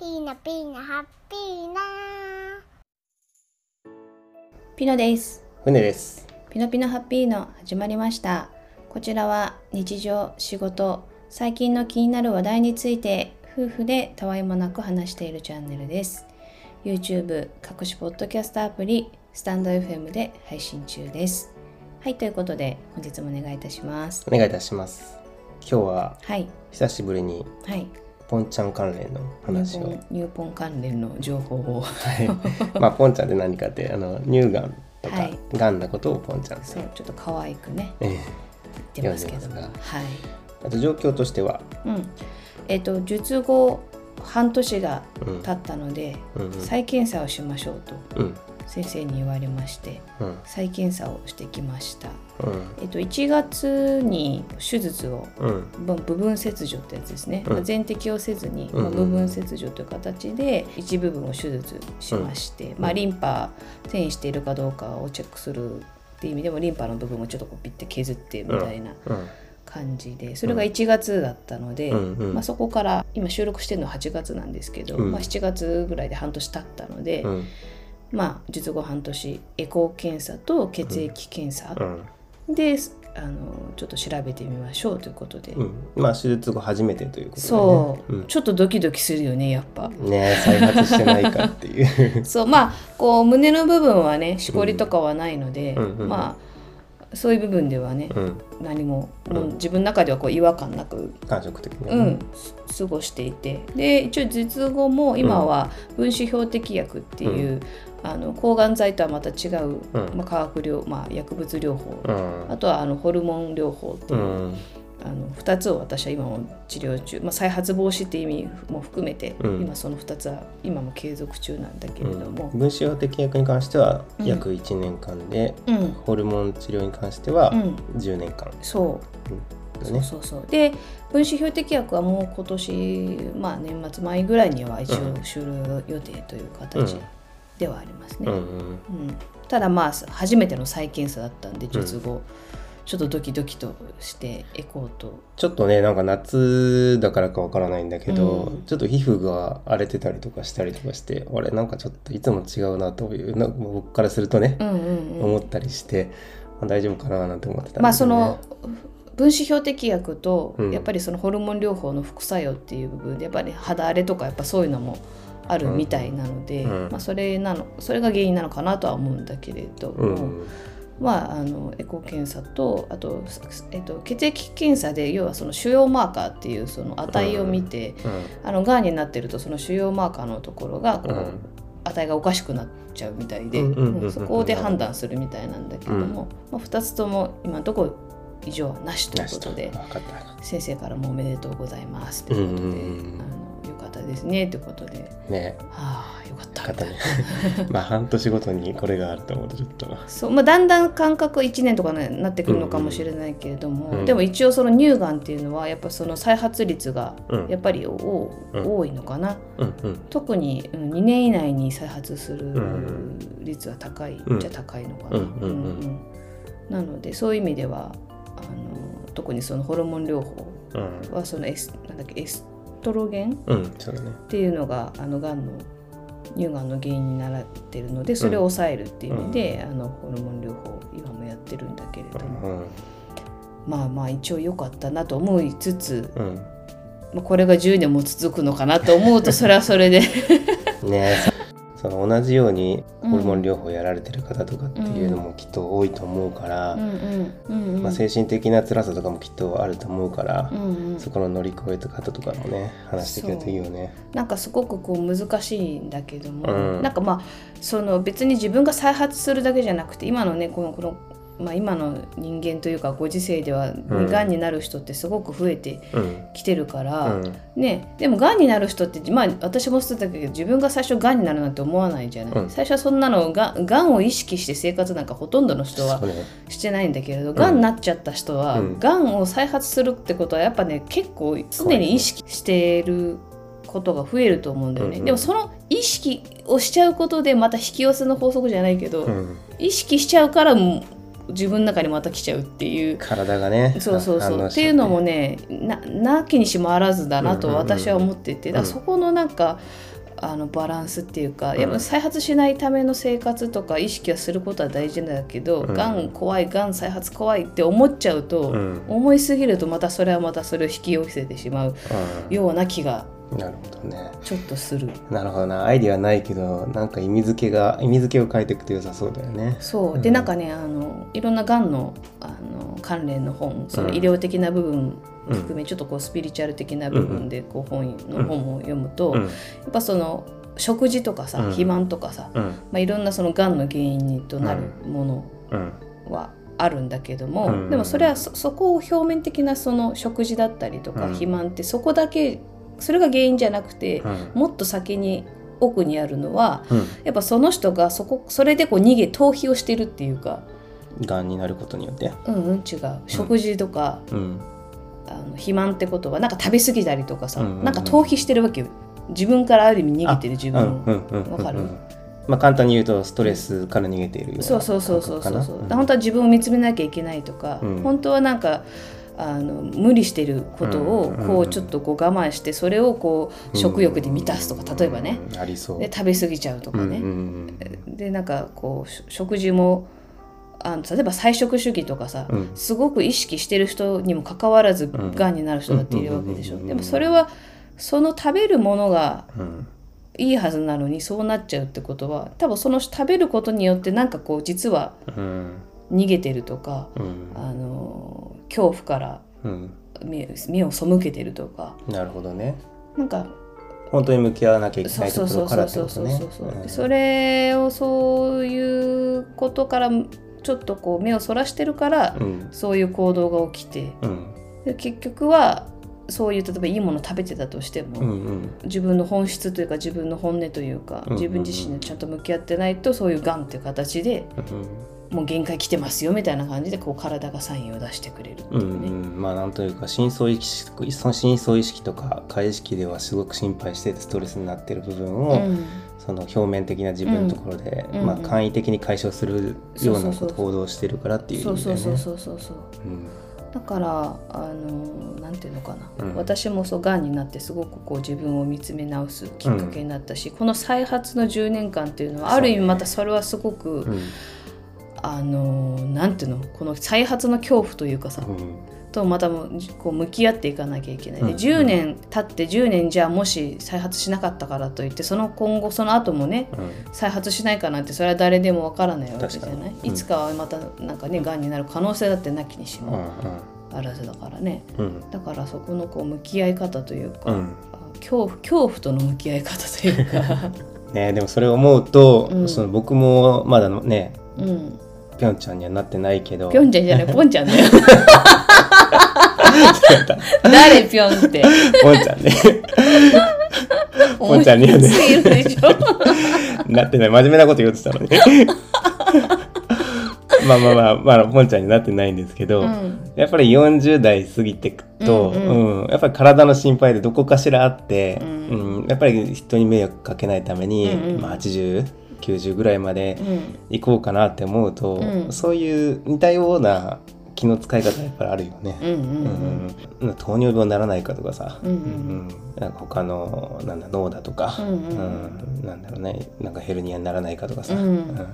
ピーナピーナハッピーなピノです。船です。ピノピノハッピーの始まりました。こちらは日常仕事最近の気になる話題について夫婦でたわいもなく話しているチャンネルです。YouTube 各種ポッドキャストアプリスタンド FM で配信中です。はいということで本日もお願いいたします。お願いいたします。今日ははい。久しぶりにはいポンちゃん関連の話を。入ポン入ポン関連の情報を。はい。まあポンちゃんって何かってあの乳がんとか、はい。がんなことをポンちゃん。ってそうちょっと可愛くねええ。言ってますけど。すはい。あと状況としては、うん、えっ、と術後半年がうん経ったので、うんうん。再検査をしましょうと。うん先生に言われましてうん。再検査をしてきました。うん。えっと1月に手術をうん。ぶ部分切除ってやつですね、うん。まあ、全摘をせずに、うんまあ、部分切除という形で一部分を手術しまして、まあ、リンパ転移しているかどうかをチェックするっていう意味でもリンパの部分をちょっとこうピッて削ってみたいなうん。感じでそれが1月だったので、うん。うん。まあ、そこから今収録してるのは8月なんですけど、うん。まあ、7月ぐらいで半年経ったので、うんまあ術後半年エコー検査と血液検査。うん。で、あのちょっと調べてみましょうということで、うん。まあ手術後初めてということで、ね、そう、うん。ちょっとドキドキするよねやっぱ。ね再発してないかっていう。そう。まあこう胸の部分はねしこりとかはないので、まあそういう部分ではね、うん。何も,、うん。もう自分の中ではこう違和感なく感触的に、うん、す過ごしていて。で一応術後も今は分子標的薬っていう、あの抗がん剤とはまた違う、うん。まあ、化学療、まあ、薬物療法、うん。あとはあのホルモン療法っていうう、んあの2つを私は今も治療中、まあ、再発防止っていう意味も含めて、うん。今その2つは今も継続中なんだけれども、分子標的薬に関してはうん。約1年間で、うん。ホルモン治療に関してはうん。10年間。そう。そう。そうそう。で分子標的薬はもう今年、まあ、年末前ぐらいには一応うん。終了予定という形うん。ではありますね、うんうんうん。ただまあ初めての再検査だったんで術後、ちょっとドキドキとしてエコーと。ちょっとねなんか夏だからかわからないんだけど、うん。ちょっと皮膚が荒れてたりとかしたりとかしてあれなんかちょっといつも違うなというな僕からするとね、うんうんうん。思ったりして、まあ、大丈夫かななんて思ってたんまあですよね。その分子標的薬とうん。やっぱりそのホルモン療法の副作用っていう部分でやっぱり肌荒れとかやっぱそういうのもあるみたいなので、うん。まあ、それなのそれが原因なのかなとは思うんだけれども、うんまあ、あのエコー検査とあと、えっと、血液検査で要はその腫瘍マーカーっていうその値を見て、あのがんになってるとその腫瘍マーカーのところがこう、うん。値がおかしくなっちゃうみたいで、うんうんうんうんうん。そこで判断するみたいなんだけども、まあ、2つとも今のところ異常はなしということで先生からもおめでとうございますということで、ったですねということで、たね。はあよかった。ね。まあ半年ごとにこれがあると思うとちょっとそう。まあ、だんだん間隔1年とかになってくるのかもしれないけれども、うん。でも一応その乳がんっていうのはやっぱその再発率がうん。やっぱりお、うん。多いのかな。うんうん。特にうん2年以内に再発するん率は高い、うん。じゃ高いのかな、うんうんうん。うんなのでそういう意味ではあの特にそのホルモン療法うん。はそのエスなんだっけエストロゲンっていうのがあのがんの乳がんの原因になってるのでそれを抑えるっていう意味で、あのホルモン療法今もやってるんだけれども、うん。まあまあ一応良かったなと思いつつ、うん。まあ、これが10年も続くのかなと思うとそれはそれで。ねその同じようにホルモン療法やられてる方とかっていうのもきっと多いと思うから、まあ、精神的な辛さとかもきっとあると思うから、うんうん。そこの乗り越え方とかもね話してくれるといいよね。なんかすごくこう難しいんだけども、うん。なんかまあその別に自分が再発するだけじゃなくて今のねこのこの、まあ、今の人間というかご時世ではうん。がんになる人ってすごく増えてうん。きてるから、うん。ね、でもがんになる人って、まあ、私もそうだけど自分が最初がんになるなんて思わないじゃない、うん。最初はそんなのががんを意識して生活なんかほとんどの人はしてないんだけれどがんになっちゃった人は、うん。がん。を再発するってことはやっぱね結構常に意識してることが増えると思うんだよね、うんうん。でもその意識をしちゃうことでまた引き寄せの法則じゃないけど、うん、意識しちゃうからもう自分の中にまた来ちゃうっていう。体がねそうそうそう、って。いうのもねななきにしもあらずだなと私は思ってて、だそこのなんかあのバランスっていうか、うん。やっぱ再発しないための生活とか意識はすることは大事なんだけど、うん。がん怖いがん再発怖いって思っちゃうと、うん。思いすぎるとまたそれはまたそれを引き寄せてしまうような気がうんなるほどね。ちょっとする。なるほどな。アイディアないけどなんか意味付けが意味付けを変えていくと良さそうだよね。そう。うん。でなんかねあのいろんながんのあの関連の本その医療的な部分含め、ちょっとこうスピリチュアル的な部分でこう本の本を読むと、うん。やっぱその食事とかさ、うん。肥満とかさ、うん。まあ、いろんなそのがんの原因となるものうん。はあるんだけども、うん。でもそれはそそこを表面的なその食事だったりとか、うん。肥満ってそこだけそれが原因じゃなくて、うん。もっと先に奥にあるのはうん。やっぱその人がそこそれでこう逃げ逃避をしてるっていうかがんになることによって？うんうん違う。食事とか、うん。あの肥満ってことはなんか食べ過ぎたりとかさ、うんうんうん。なんか逃避してるわけよ。自分からある意味逃げてる自うん分を、うんかる？まあ簡単に言うとストレスから逃げているようなそうそうそうそうそうそう、感覚かな？本当は自分を見つめなきゃいけないとか、うん。本当はなんかあの無理してることをこうちょっとこう我慢してそれをこう食欲で満たすとか例えばね。うん。ありそう。で食べ過ぎちゃうとかね、でなんかこうし食事もあの例えば菜食主義とかさ、うん。すごく意識してる人にもかかわらずんがんになる人だっているわけでしょ、うん。でもそれはその食べるものがうん。いいはずなのにそうなっちゃうってことは多分その食べることによってなんかこう実はうん。逃げてるとか、うん。あの恐怖からうん。目目を背けてるとか。なるほどね。なんか本当に向き合わなきゃいけそうないとそうそうころからそうってことねそれをそういうことからちょっとこう目をそらしてるから、うん。そういう行動が起きて。うん。で結局はそういう例えばいいもの食べてたとしても、うんうん。自分の本質というか自分の本音というか自分自身にちゃんと向き合ってないとそういうがんっていう形でもう限界来てますよみたいな感じでこう体がサインを出してくれるってういうんね。うん、まあなんというか深層意識その深層意識とか下意識ではすごく心配しててストレスになってる部分を、うん。その表面的な自分のところで、まあ、うん。うん簡易的に解消するような行動をしてるからっていうね。そうそうそうそうそう。うんだからあのなんていうのかな、うん。私もそうがんになってすごくこう自分を見つめ直すきっかけになったし、この再発の10年間っていうのはある意味またそれはすごく、うんあのなんていうの？この再発の恐怖というかさ、うん。とまたもこう向き合っていかなきゃいけない、でうん。10年経って10年じゃあもし再発しなかったからといってその今後その後もねうん。再発しないかなってそれは誰でもわからないわけじゃない？いつかはまたなんかねがん。になる可能性だってなきにしうもん。あらずだからね。うん。だからそこのこう向き合い方というか、恐怖恐怖との向き合い方というか。ねでもそれを思うと、うん。その僕もまだねうんぴょんちゃんにはなってないけど。ぴょんちゃんじゃない。ポンちゃんだよ。誰ぴょんって。ぽんちゃんね。ぽんちゃんにはね。なってない。真面目なこと言おうとしたのに。まあまあまあまあぽんちゃんになってないんですけど、うん。やっぱり40代過ぎてくと、ううん。んやっぱり体の心配でどこかしらあって、ううんやっぱり人に迷惑かけないために、うんうん。まあ、8090ぐらいまでうん。行こうかなって思うと、うん。そういう似たような気の使い方やっぱりあるよね。うんうんうん。うん。糖尿病にならないかとかさ、うんうんうん。なんか他のなんだ脳だとか、うんうんうん。なんだろうね。なんかヘルニアにならないかとかさ、うん。だか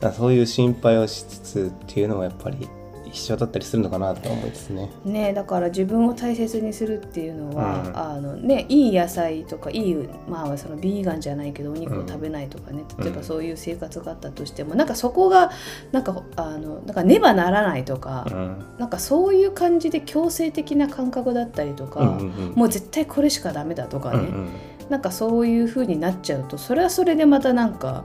らそういう心配をしつつっていうのはやっぱり一緒だったりするのかなと思いですね。ねだから自分を大切にするっていうのは、うん。あのねいい野菜とかいいまあそのビーガンじゃないけどお肉を食べないとかね、うん。例えばそういう生活があったとしてもなんかそこがなんかあのなんかねばならないとか、うん。なんかそういう感じで強制的な感覚だったりとか、うんうんうん。もう絶対これしかダメだとかね、うんうん。なんかそういう風になっちゃうとそれはそれでまたなんか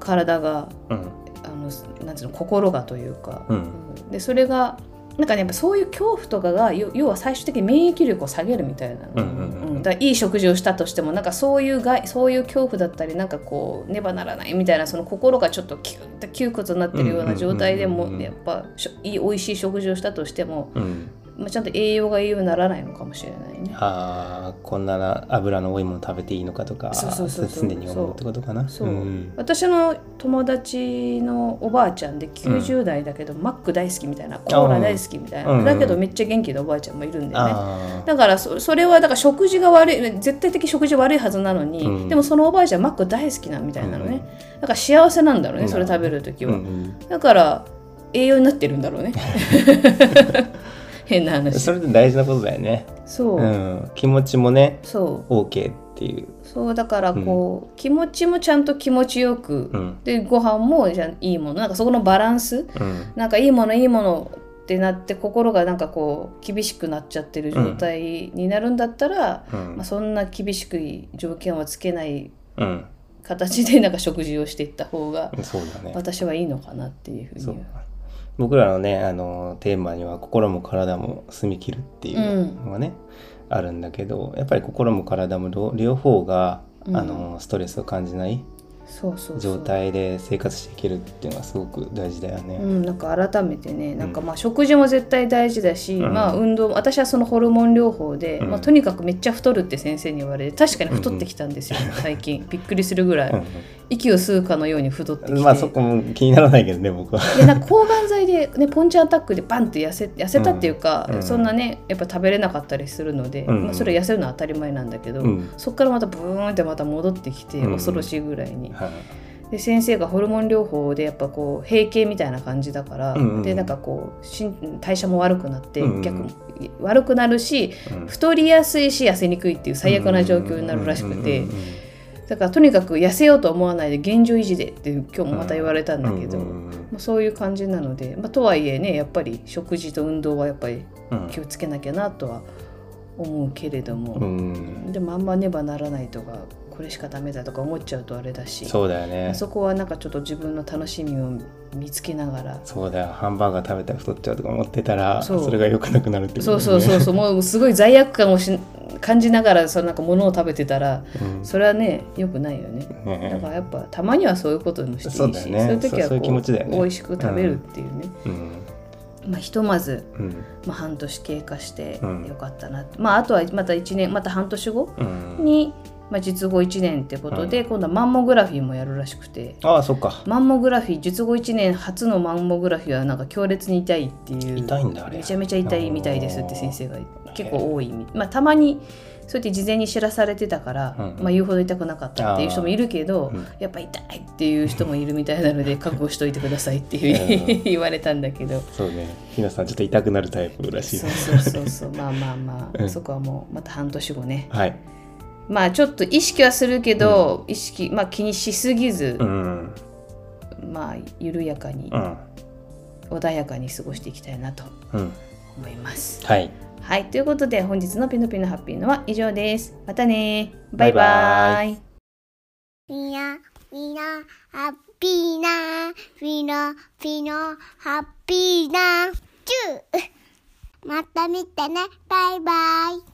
体がうん。あのなんうの心がというか、うん。でそれがなんかねやっぱそういう恐怖とかがよ要は最終的に免疫力を下げるみたいな、うんうんうんだいい食事をしたとしてもなんかそういうがそういう恐怖だったりなんかこうねばならないみたいなその心がちょっとキュッと窮屈になってるような状態でもやっぱしょいい美味しい食事をしたとしてもうんまあ、ちゃんと栄養が栄養にならないのかもしれないね。ああこんなな油の多いもの食べていいのかとかそうそうそうそう。常に思うってことかな？そう、ん。私の友達のおばあちゃんで90代だけど、マック大好きみたいなコーラ大好きみたいな、うん。だけどめっちゃ元気なおばあちゃんもいるんだよね、あだからそそれはだから食事が悪い絶対的食事悪いはずなのに、うん。でもそのおばあちゃんマック大好きなみたいなのね、だから幸せなんだろうねそれ食べる時あ、は、うんうん。だから栄養になってるんだろうね 変な話。それって大事なことだよね、そう、うん、気持ちもねそう。OK っていう、そうだからこう、気持ちもちゃんと気持ちよく、うん。でご飯もじゃあいいものなんかそこのバランスうん。なんかいいものいいものってなって心がなんかこう厳しくなっちゃってる状態になるんだったら、うん。まあ、そんな厳しくい条件はつけないうん、形でなんか食事をしていった方がそうだね。私はいいのかなっていうふうに僕らのねあのテーマには心も体も澄み切るっていうのがね、あるんだけどやっぱり心も体も両両方が、うん。あのストレスを感じない状態で生活していけるっていうのはすごく大事だよね。うん、なんか改めてねなんかまあ食事も絶対大事だし、うん。まあ運動も私はそのホルモン療法で、うん。まあ、とにかくめっちゃ太るって先生に言われて確かに太ってきたんですよ、最近。びっくりするぐらい、うん息を吸うかのように太ってきて、うんまあそこも気にならないけどね僕は。でなんか抗がん剤で、ね、ポンチアタックでバンって痩せ痩せたっていうか、うん。そんなねやっぱ食べれなかったりするので、うん。まあ、それは痩せるのは当たり前なんだけど、うん。そこからまたブーンってまた戻ってきて、うん。恐ろしいぐらいに。はい。で先生がホルモン療法でやっぱこう閉経みたいな感じだから、うんうんでなんかこう代謝も悪くなって、うんうん逆に悪くなるしうん。太りやすいし痩せにくいっていう最悪な状況になるらしくて、うんうんうんだからとにかく痩せようと思わないで現状維持でって今日もまた言われたんだけど、まあ、そういう感じなので、まあ、とはいえねやっぱり食事と運動はやっぱりうん。気をつけなきゃなとは思うけれども、うん。でもあんまねばならないとかこれしかダメだとか思っちゃうとあれだし。そうだよね。そこはなんかちょっと自分の楽しみを見つけながらそうだよ。ハンバーガー食べたら太っちゃうとか思ってたらそそうれが良くなくなるってことそうそうそうそう。もうすごい罪悪感をし感じながらそのなんか物を食べてたらうん。それはね良くないよね。ねだからやっぱたまにはそういうこともしていいしそうだよね。いう時はそうそういうね。美味しく食べるっていうね、うん。まあひとまず、うん。まあ、半年経過してうん。よかったな。って、まああとはまた1年また半年後うん。に、まあ、術後1年ってことで、今度はマンモグラフィーもやるらしくて。ああそっか。マンモグラフィー術後1年初のマンモグラフィーはなんか強烈に痛いっていう。痛いんだあれ。めちゃめちゃ痛いみたいですって先生が。結構多い。みまあたまにそうやって事前に知らされてたから、うんまあ、言うほど痛くなかったっていう人もいるけど、うん。やっぱ痛いっていう人もいるみたいなので覚悟しといてくださいっていう 言われたんだけど。そうね。ひなさんちょっと痛くなるタイプらしい。そうそうそうそう。まあまあまあ、うん。そこはもうまた半年後ね。はいまあちょっと意識はするけど、意識、まあ、気にしすぎず、うん。まあ緩やかに、うん。穏やかに過ごしていきたいなとうん。思います。はい。はい、ということで本日のピノピノハッピーのは以上です。またね。バイババイバイ。みな、みな、ハッピーな、みな、みな、ハッピーな、チュー。また見てね、バイバイ。